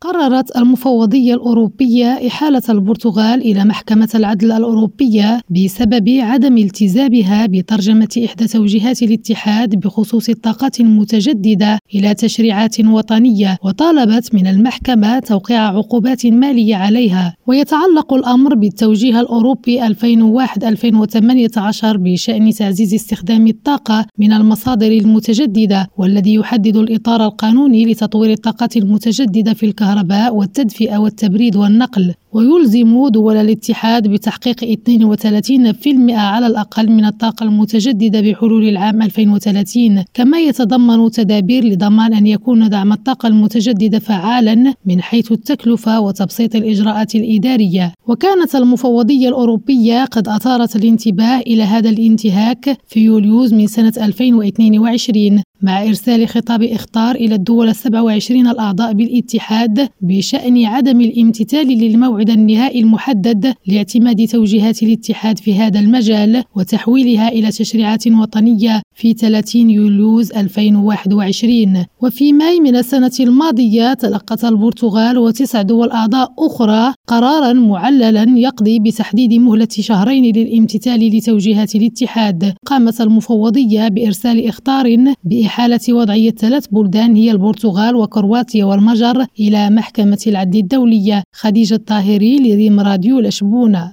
قررت المفوضية الأوروبية إحالة البرتغال إلى محكمة العدل الأوروبية بسبب عدم التزامها بترجمة إحدى توجيهات الاتحاد بخصوص الطاقات المتجددة إلى تشريعات وطنية وطالبت من المحكمة توقيع عقوبات مالية عليها. ويتعلق الأمر بالتوجيه الأوروبي 2001-2018 بشأن تعزيز استخدام الطاقة من المصادر المتجددة والذي يحدد الإطار القانوني لتطوير الطاقات المتجددة في الكهرباء والتدفئة والتبريد والنقل. ويلزم دول الاتحاد بتحقيق 32% على الأقل من الطاقة المتجددة بحلول العام 2030 كما يتضمن تدابير لضمان أن يكون دعم الطاقة المتجددة فعالا من حيث التكلفة وتبسيط الإجراءات الإدارية. وكانت المفوضية الأوروبية قد أثارت الانتباه إلى هذا الانتهاك في يوليوز من سنة 2022 مع إرسال خطاب إخطار إلى الدول السبع وعشرين الأعضاء بالاتحاد بشأن عدم الامتثال للموعد النهائي المحدد لاعتماد توجيهات الاتحاد في هذا المجال وتحويلها إلى تشريعات وطنية في 30 يوليوز 2021 وفي ماي من السنة الماضية تلقت البرتغال وتسع دول أعضاء أخرى قرارا معللا يقضي بتحديد مهلة شهرين للامتثال لتوجيهات الاتحاد. قامت المفوضية بإرسال إخطار بإحالة وضعية ثلاث بلدان هي البرتغال وكرواتيا والمجر إلى محكمة العدل الدولية. خديجة الطاهري لريم راديو لشبونة.